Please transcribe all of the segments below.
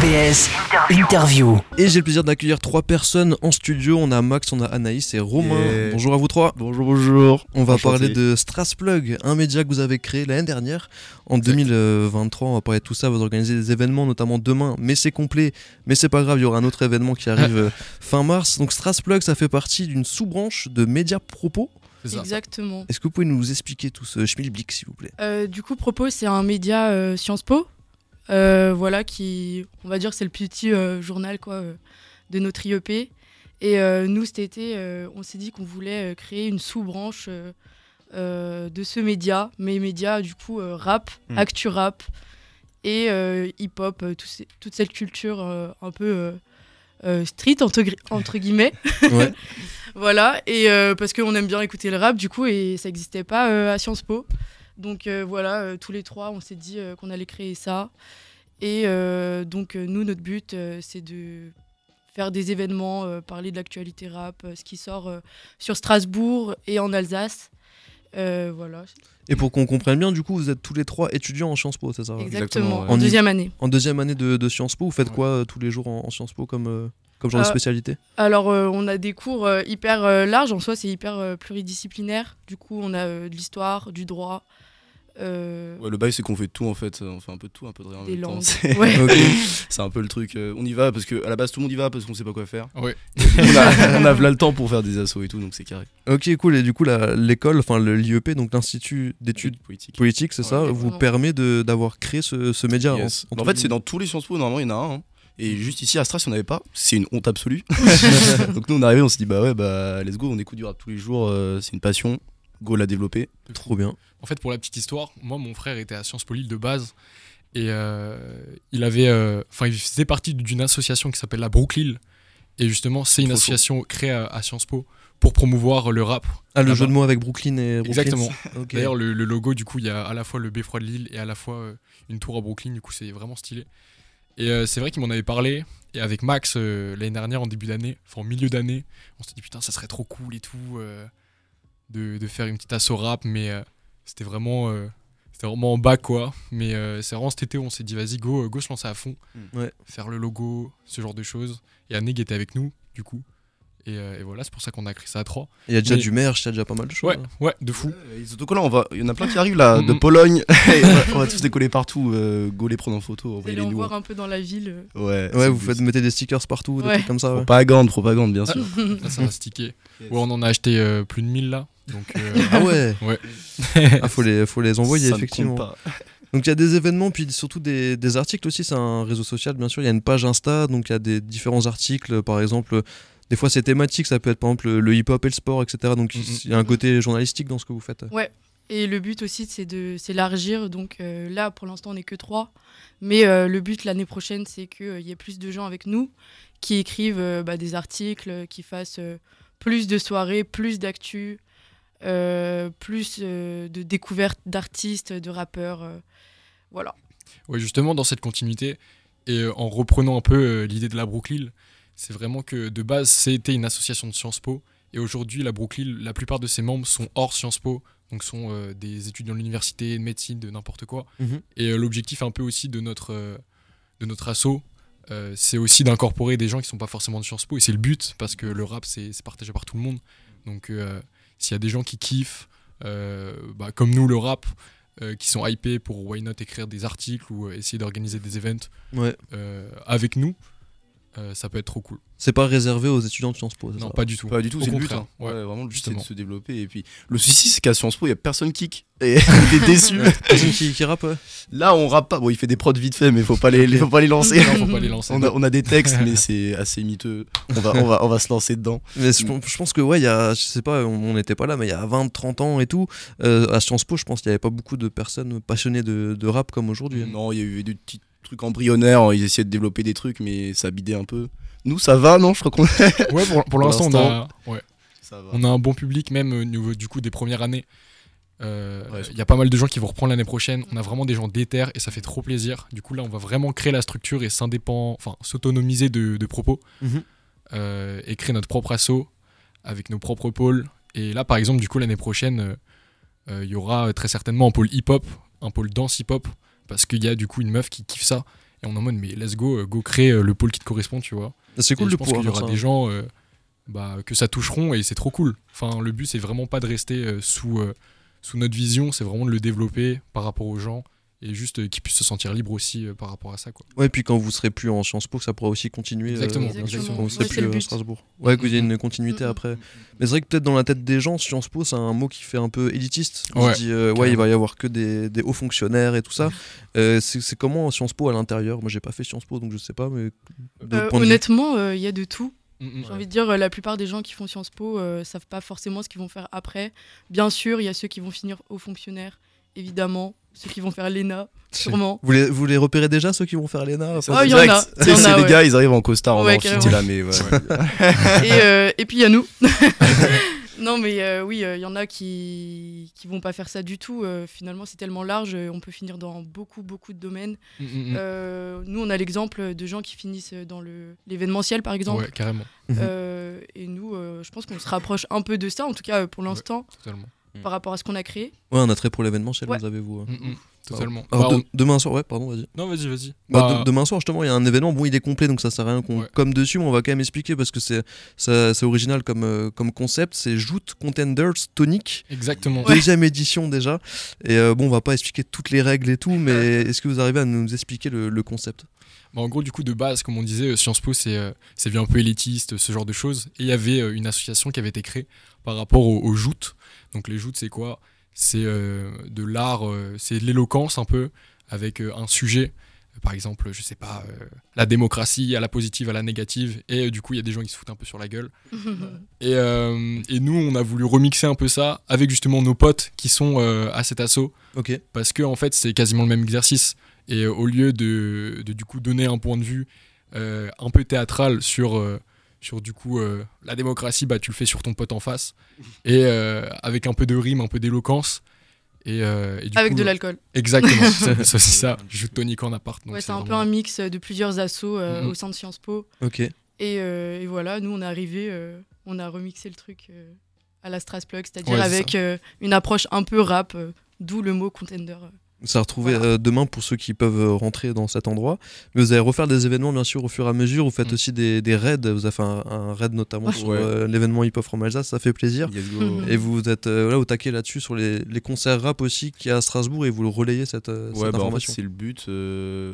RBS Interview. Et j'ai le plaisir d'accueillir trois personnes en studio. On a Max, on a Anaïs et Romain. Yeah. Bonjour à vous trois. Bonjour, bonjour. On va Enchanté. parler de Strasplug, un média que vous avez créé l'année dernière. En 2023, on va parler de tout ça. Vous organisez des événements, notamment demain. Mais c'est complet. Mais c'est pas grave, il y aura un autre événement qui arrive euh, fin mars. Donc Strasplug, ça fait partie d'une sous-branche de Média Propos. Exactement. Est-ce que vous pouvez nous expliquer tout ce schmilblick, s'il vous plaît? Euh, du coup, Propos, c'est un média euh, Sciences Po. Euh, voilà, qui, on va dire, c'est le petit euh, journal quoi, euh, de notre IEP. Et nous, cet été, on s'est dit qu'on voulait créer une sous-branche de ce média, mais média du coup rap, Mm. actu rap et hip-hop, tout toute cette culture un peu street entre, guillemets. Ouais. Voilà, et euh, parce qu'on aime bien écouter le rap, du coup, et ça n'existait pas euh, à Sciences Po. Donc euh, voilà, tous les trois, on s'est dit qu'on allait créer ça. Et euh, donc, euh, nous, notre but, euh, c'est de faire des événements, euh, parler de l'actualité rap, euh, ce qui sort euh, sur Strasbourg et en Alsace. Euh, voilà, Et pour qu'on comprenne bien, du coup, vous êtes tous les trois étudiants en Sciences Po, c'est ça exactement, ouais. en En deuxième année. En deuxième année de, de Sciences Po, vous faites Ouais. quoi euh, tous les jours en, en Sciences Po comme, euh, comme genre de spécialité? Alors, euh, on a des cours euh, hyper euh, larges, en soi, c'est hyper euh, pluridisciplinaire. Du coup, on a euh, de l'histoire, du droit, euh, Ouais, le bail, c'est qu'on fait tout en fait. On fait un peu de tout, un peu de rien. en des même temps. langues. C'est Ouais. Un peu le truc. euh, on y va parce que à la base, tout le monde y va parce qu'on sait pas quoi faire. Ouais. On a, on a là le temps pour faire des assos et tout, donc c'est carré. Ok, cool. Et du coup, la- l'école, enfin l'IEP, donc l'Institut d'études politique. politiques, c'est Ouais, ça, vous permet de- d'avoir créé ce, ce média Yes. en- en fait, c'est dans tous les Sciences Po, normalement, il y en a un. hein. Et juste ici à Stras, il n'y en avait pas. C'est une honte absolue. donc nous, on est arrivé, on s'est dit, bah ouais, bah let's go, on écoute du rap tous les jours, euh, c'est une passion. Go la développer. trop bien. En fait, pour la petite histoire, moi, mon frère était à Sciences Po Lille de base. Et euh, il avait. euh, Enfin, il faisait partie d'une association qui s'appelle la Brooklyn. Et justement, c'est une Trop chaud. association créée à, à Sciences Po pour promouvoir le rap. Ah, le jeu de mots avec Brooklyn et Brooklyn. Exactement. D'ailleurs, le, le logo, du coup, il y a à la fois le beffroi de Lille et à la fois euh, une tour à Brooklyn. Du coup, c'est vraiment stylé. Et euh, c'est vrai qu'il m'en avait parlé. Et avec Max, euh, l'année dernière, en début d'année, enfin en milieu d'année, on s'est dit putain, ça serait trop cool et tout de, de faire une petite asso rap. Mais euh, c'était vraiment, euh, c'était vraiment en bas, quoi. Mais euh, c'est vraiment cet été où on s'est dit vas-y, go, go se lancer à fond. Ouais. Faire le logo, ce genre de choses. Et Aneg était avec nous, du coup. Et, euh, et voilà, c'est pour ça qu'on a créé ça à trois. Il y a déjà Mais- du merch, il y a déjà pas mal de choses. Ouais, hein. ouais, de fou. Ouais, Les autocollants, on va... il y en a plein qui arrivent là, de. Pologne. On, va, on va tous les coller partout. euh, go les prendre en photo, Vous allez les en nous. voir un peu dans la ville. euh. Ouais, Ouais, vous faites mettez des stickers partout, des trucs comme ça. ouais. Propagande, propagande, bien sûr. Là, ça va sticker. Ouais, on en a acheté euh, plus de 1000 là. Donc, euh, Ah ouais Ouais. Ah, faut les, faut les envoyer, Ça effectivement. pas. Donc il y a des événements, puis surtout des, des articles aussi. C'est un réseau social, bien sûr. Il y a une page Insta, donc il y a des différents articles. Par exemple, des fois c'est thématique, ça peut être par exemple le, le hip-hop et le sport, etc. Donc Mhm. il y a un côté journalistique dans ce que vous faites. Et le but aussi, c'est de s'élargir. Donc euh, là, pour l'instant, on n'est que trois. Mais euh, le but l'année prochaine, c'est qu'il y ait plus de gens avec nous qui écrivent euh, bah, des articles, euh, qui fassent euh, plus de soirées, plus d'actu, euh, plus euh, de découvertes d'artistes, de rappeurs. euh, voilà. ouais, justement, dans cette continuité, et euh, en reprenant un peu euh, l'idée de la Brooklyn, c'est vraiment que de base, c'était une association de Sciences Po. Et aujourd'hui, la Brooklyn, la plupart de ses membres sont hors Sciences Po. Donc, sont euh, des étudiants de l'université, de médecine, de n'importe quoi. Mhm. Et euh, l'objectif un peu aussi de notre, euh, de notre asso, euh, c'est aussi d'incorporer des gens qui sont pas forcément de Sciences Po. Et c'est le but, parce que le rap, c'est c'est partagé par tout le monde. Donc, s'il y a des gens qui kiffent, bah, comme nous, le rap, qui sont hypés pour why not écrire des articles ou essayer d'organiser des events Ouais. avec nous, euh, ça peut être trop cool. C'est pas réservé aux étudiants de Sciences Po. Non, ça pas du tout. Pas du tout, c'est le but. hein. ouais, Ouais, vraiment, le but c'est justement. de se développer. Et puis, le souci, c'est qu'à Sciences Po, il y a personne kick. Et t'es déçu. Personne qui, qui rappe. Là, on rappe pas. Bon, il fait des prods vite fait, mais faut pas les, faut pas les lancer. Non, faut pas les lancer. On a, on a des textes, mais c'est assez miteux. On va, on, va, on va se lancer dedans. Mais je, pense- je pense que, ouais, il y a, je sais pas, on n'était pas là, mais il y a 20, 30 ans et tout, euh, à Sciences Po, je pense qu'il n'y avait pas beaucoup de personnes passionnées de, de rap comme aujourd'hui. hein. Non, il y a eu des petits trucs embryonnaires. Ils essayaient de développer des trucs, mais ça bidait un peu. Nous, ça va, non Je crois qu'on Ouais, pour, pour l'instant, on a, ouais, ça va. on a un bon public, même au niveau du coup des premières années. Euh, Ouais, Il y a pas mal de gens qui vont reprendre l'année prochaine. On a vraiment des gens déter et ça fait trop plaisir. Du coup, là, on va vraiment créer la structure et s'indépend, enfin, s'autonomiser de, de propos Mhm. euh, et créer notre propre asso avec nos propres pôles. Et là, par exemple, du coup, l'année prochaine, euh, euh, il y aura très certainement un pôle hip-hop, un pôle danse hip-hop, parce qu'il y a du coup une meuf qui kiffe ça Et on est en mode, mais let's go, euh, go créer euh, le pôle qui te correspond, tu vois. C'est Et cool je de pense qu'il y aura ça. des gens euh, bah, que ça toucheront et c'est trop cool. Enfin, le but, c'est vraiment pas de rester euh, sous, euh, sous notre vision, c'est vraiment de le développer par rapport aux gens et juste euh, qu'ils puissent se sentir libres aussi euh, par rapport à ça. Quoi. Ouais, puis quand vous serez plus en Sciences Po, ça pourra aussi continuer. euh, Exactement, exactement. quand vous serez Ouais, plus à but. Strasbourg. Ouais, que vous ayez une continuité Mhm. après. Mais c'est vrai que peut-être dans la tête des gens, Sciences Po, c'est un mot qui fait un peu élitiste. On Ouais, se dit, euh, ouais, il va y avoir que des, des hauts fonctionnaires et tout ça. Euh, c'est comment Sciences Po à l'intérieur? Moi, j'ai pas fait Sciences Po, donc je sais pas, mais Euh, honnêtement, euh, il y a de tout. Mm, J'ai envie de dire, la plupart des gens qui font Sciences Po euh, savent pas forcément ce qu'ils vont faire après. Bien sûr, il y a ceux qui vont finir aux fonctionnaires, évidemment. Ceux qui vont faire l'ENA, sûrement. Vous les, vous les repérez déjà, ceux qui vont faire l'ENA? Ça, Oh, c'est il y en direct. a, c'est les ouais. gars, ils arrivent en costard, en Ouais, amphi, carrément. t'es là, mais ouais. et, euh, et puis il y a nous. non, mais euh, oui, euh, il y en a qui qui vont pas faire ça du tout. Euh, finalement, c'est tellement large, on peut finir dans beaucoup, beaucoup de domaines. mm, mm, mm. Euh, nous, on a l'exemple de gens qui finissent dans le- l'événementiel, par exemple. Ouais, carrément, Mhm. Euh, et nous, euh, je pense qu'on se rapproche un peu de ça, en tout cas pour l'instant, totalement. Par rapport à ce qu'on a créé. Ouais, un attrait pour l'événementiel, Ouais. vous avez vous. hein. Mm, mm, totalement. Alors, Bah, de- demain soir, ouais, pardon, vas-y. on- Non, vas-y, vas-y. Bah, Bah, de- demain soir, justement, il y a un événement. Bon, il est complet, donc ça sert à rien qu'on Ouais. comme dessus, mais on va quand même expliquer parce que c'est original comme, euh, comme concept. C'est Joute Contenders Tonic, Exactement. deuxième édition déjà. Et euh, bon, on va pas expliquer toutes les règles et tout, mais est-ce que vous arrivez à nous expliquer le, le concept? Bah, en gros, du coup, de base, comme on disait, euh, Sciences Po, c'est euh, vu un peu élitiste, ce genre de choses. Et il y avait euh, une association qui avait été créée par rapport aux, aux joutes. Donc, les joutes, c'est quoi? C'est euh, de l'art, euh, c'est de l'éloquence un peu, avec euh, un sujet. Par exemple, je sais pas, euh, la démocratie, à la positive, à la négative. Et euh, du coup, il y a des gens qui se foutent un peu sur la gueule. Et, euh, et nous, on a voulu remixer un peu ça avec justement nos potes qui sont euh, à cet assaut parce que en fait c'est quasiment le même exercice et euh, au lieu de, de, du coup donner un point de vue euh, un peu théâtral sur euh, sur du coup euh, la démocratie bah tu le fais sur ton pote en face et euh, avec un peu de rime un peu d'éloquence et, euh, et du Avec coup, de l'alcool. exactement c'est c'est ça je tonique en appart Ouais, c'est un peu un mix de plusieurs assos euh, Mhm. au sein de Sciences Po. Ok. Et, euh, et voilà, nous, on est arrivé, euh, on a remixé le truc euh, à la Strasplug, c'est-à-dire Ouais, avec euh, une approche un peu rap, euh, d'où le mot contender. Ça retrouver Voilà. euh, demain pour ceux qui peuvent euh, rentrer dans cet endroit. Mais vous allez refaire des événements bien sûr au fur et à mesure. Vous faites Mm. aussi des, des raids. Vous avez fait un, un raid notamment sur Ouais. euh, l'événement Hip Hop From Alsace. Ça fait plaisir. Mhm. Et vous êtes euh, là au taquet là-dessus sur les, les concerts rap aussi qui à Strasbourg et vous le relayez cette, Ouais, cette bah en fait, information. c'est le but. euh,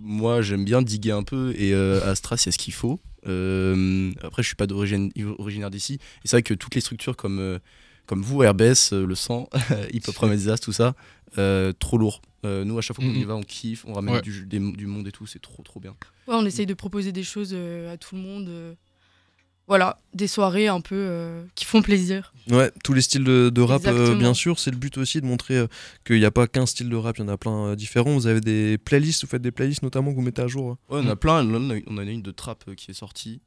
moi, j'aime bien diguer un peu et euh, à Stras, il y a ce qu'il faut. Euh, après, je suis pas d'origine originaire d'ici. Et c'est vrai que toutes les structures comme, euh, comme vous, RBS, euh, le sang, Hip Hop Ramazas, tout ça, euh, trop lourd. Euh, nous, à chaque fois qu'on y Mhm. va, on kiffe, on ramène Ouais. du, des- du monde et tout, c'est trop trop bien. Ouais, on essaye de proposer des choses euh, à tout le monde. euh, voilà, des soirées un peu euh, qui font plaisir. Ouais, tous les styles de, de rap, euh, bien sûr. C'est le but aussi de montrer euh, qu'il n'y a pas qu'un style de rap, il y en a plein euh, différents. Vous avez des playlists, vous faites des playlists notamment que vous mettez à jour. hein. Ouais, on a plein. On en a- on a une de trap euh, qui est sortie,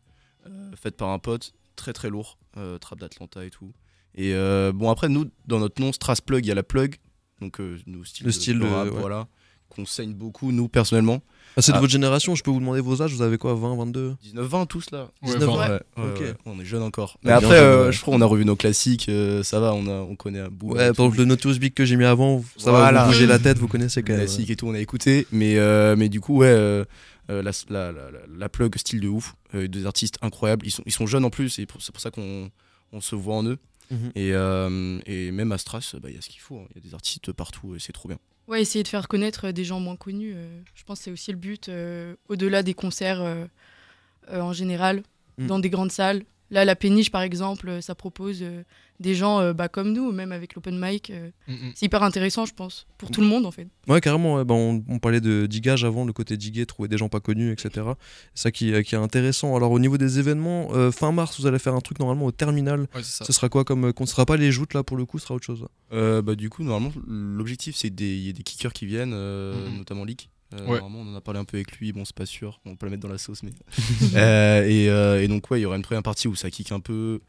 euh, faite par un pote, très très lourd, euh, trap d'Atlanta et tout. Et euh, bon, après, nous, dans notre nom, Stras Plug, il y a la plug, donc euh, nous, style Le de- style de de- rap, ouais. voilà, qu'on saigne beaucoup, nous, personnellement. Ah, c'est de Ah. votre génération, je peux vous demander vos âges, vous avez quoi 20, 22 19-20 tous là. Ouais, 19 enfin, Ouais. Ouais, on est jeunes encore. Ouais, Mais après, jeune, euh, ouais. je crois qu'on a revu nos classiques, euh, ça va, on, a, on connaît un bout. Ouais, par exemple, le Notorious Big que j'ai mis avant, ça va vous bouger la tête, vous connaissez quand même. classique et tout, on a écouté. Mais, euh, mais du coup, ouais, la, la, la, la- la plug style de ouf, euh, des artistes incroyables. Ils sont, ils sont jeunes en plus, et c'est pour ça qu'on on se voit en eux. Mhm. Et, euh, et même à Stras, bah, il y a ce qu'il faut. hein. Il y a des artistes partout et c'est trop bien. Ouais, essayer de faire connaître des gens moins connus. euh, je pense que c'est aussi le but, euh, au-delà des concerts euh, euh, en général, Mm. dans des grandes salles. Là, la péniche, par exemple, euh, ça propose euh, des gens euh, bah, comme nous, même avec l'open mic. euh, Mm, mm. c'est hyper intéressant, je pense, pour tout le monde, en fait. Ouais, carrément. ouais. Bah, on, on parlait de digage avant, le côté diguer, trouver des gens pas connus, etc. C'est ça qui, qui est intéressant. Alors, au niveau des événements, euh, fin mars, vous allez faire un truc normalement au terminal. Ouais. Ce sera quoi comme. Ce sera pas les joutes là pour le coup, ce sera autre chose. Euh, bah, du coup, normalement, l'objectif, c'est qu'il y ait des kickers qui viennent, euh, Mhm. notamment Leak. Euh, Ouais. Normalement, on en a parlé un peu avec lui. Bon, c'est pas sûr. On peut la mettre dans la sauce, mais. Euh, et, euh, et donc, ouais, il y aura une première partie où ça kick un peu.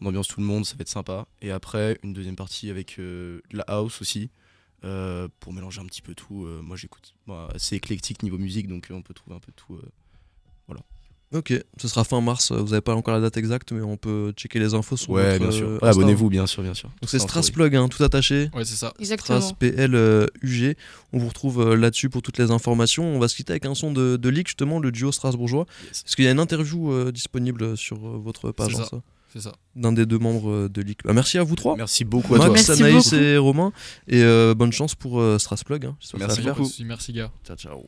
On ambiance tout le monde, ça va être sympa. Et après, une deuxième partie avec euh, de la house aussi. euh, pour mélanger un petit peu tout. Euh, moi, j'écoute. Bon, c'est éclectique niveau musique, donc euh, on peut trouver un peu de tout. euh. Ok, ce sera fin mars. Vous avez pas encore la date exacte, mais on peut checker les infos sur Ouais, bien sûr. euh, Ouais, Insta. Abonnez-vous, bien sûr, bien sûr. Donc c'est. Strasplug, hein, tout attaché. Ouais, c'est ça. Exactement. Stras PL euh, UG. On vous retrouve euh, là-dessus pour toutes les informations. On va se quitter avec un son de, de Leak, justement, le duo strasbourgeois. Yes. Parce qu'il y a une interview euh, disponible sur euh, votre page, C'est ça. ça, C'est ça. d'un des deux membres euh, de Leak. Bah, merci à vous trois. Merci beaucoup à Max, toi. Merci Anaïs beaucoup. et Romain. Et euh, bonne chance pour euh, Strasplug. Hein. Merci beaucoup. Merci, merci gars. Ciao, ciao.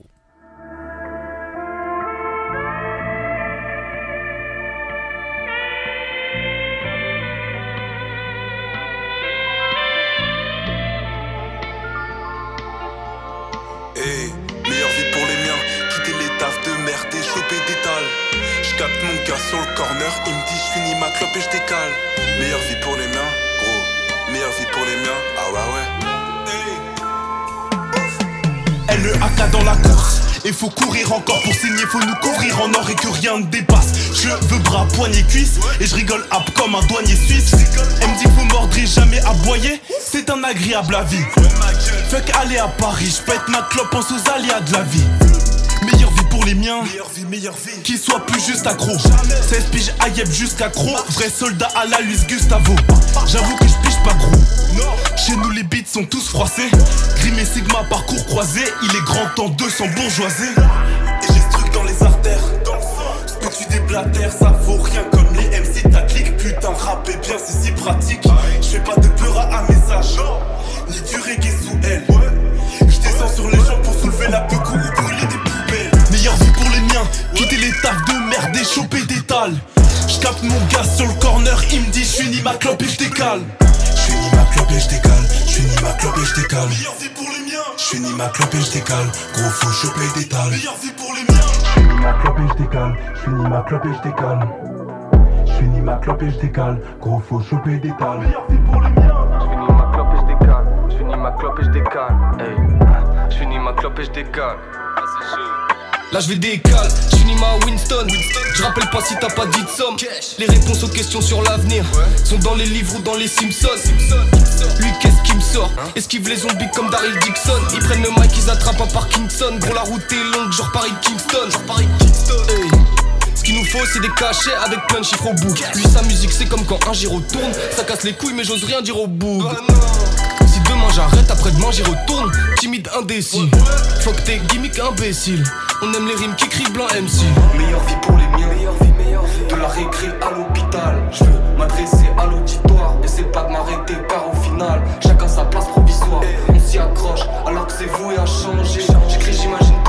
Dit j'finis ma clope et j'décale. Meilleure vie pour les miens, gros. Meilleure vie pour les miens, ah ouais ouais. Hey. Elle le AK dans la course. Et faut courir encore pour signer, faut nous couvrir en or et que rien ne dépasse. Cheveux, bras, poignets, cuisses. Et je rigole hop comme un douanier suisse. Elle me dit qu'il faut mordre et jamais aboyer. C'est un agréable avis. Fuck aller à Paris, je pète ma clope en sous aléas de la vie. Meilleure vie pour les miens. Meilleure vie, meilleure vie. Qui soit plus juste accro. 16 piges à Yep jusqu'à Cro. Vrai soldat à la Luis Gustavo. J'avoue que je pige pas gros. Chez nous les beats sont tous froissés. Grim et Sigma parcours croisé. Il est grand temps 200 bourgeoisie Et j'ai ce truc dans les artères. Ce que tu déblatères, ça vaut rien comme les MC ta clique. Putain, rapper bien, c'est si pratique. Je fais pas de peur à un message, les tafs de merde et choper des talles J'capte mon gars sur le corner Il me dit j'finis ma clope et j'décale J'finis ma clope et j'décale. J'finis ma clope et j'décale. Meilleure vie pour les miens J'finis ma clope et j'décale. Gros, faut choper des talles. Meilleure vie pour les miens J'finis ma clope et j'décale. J'finis ma clope et j'décale. J'finis ma clope et j'décale. Gros, faut choper des talles. Meilleure vie pour les miens ma clope et j'décale. J'finis ma clope et j'décale. Hey. J'finis ma clope et j'décale. Là je vais décale, j'finis ma Winston. Je rappelle pas si t'as pas dit de somme. Les réponses aux questions sur l'avenir sont dans les livres ou dans les Simpsons. Lui qu'est-ce qui me sort? Esquive les zombies comme Daryl Dixon. Ils prennent le mic, ils attrapent un Parkinson. Gros la route est longue, genre Paris Kingston. Genre Paris Kingston. Ce qu'il nous faut c'est des cachets avec plein de chiffres au bout Lui sa musique c'est comme quand un gyro tourne Ça casse les couilles mais j'ose rien dire au bout Si J'arrête, après-demain j'y retourne, timide indécis. Faut que tes gimmicks imbéciles. On aime les rimes qui crient blanc MC. Meilleure vie pour les miens, meilleure vie, meilleure vie. De la récré à l'hôpital. Je veux m'adresser à l'auditoire. Et c'est pas de m'arrêter car au final, chacun sa place provisoire. On s'y accroche alors que c'est voué à changer. J'écris, j'imagine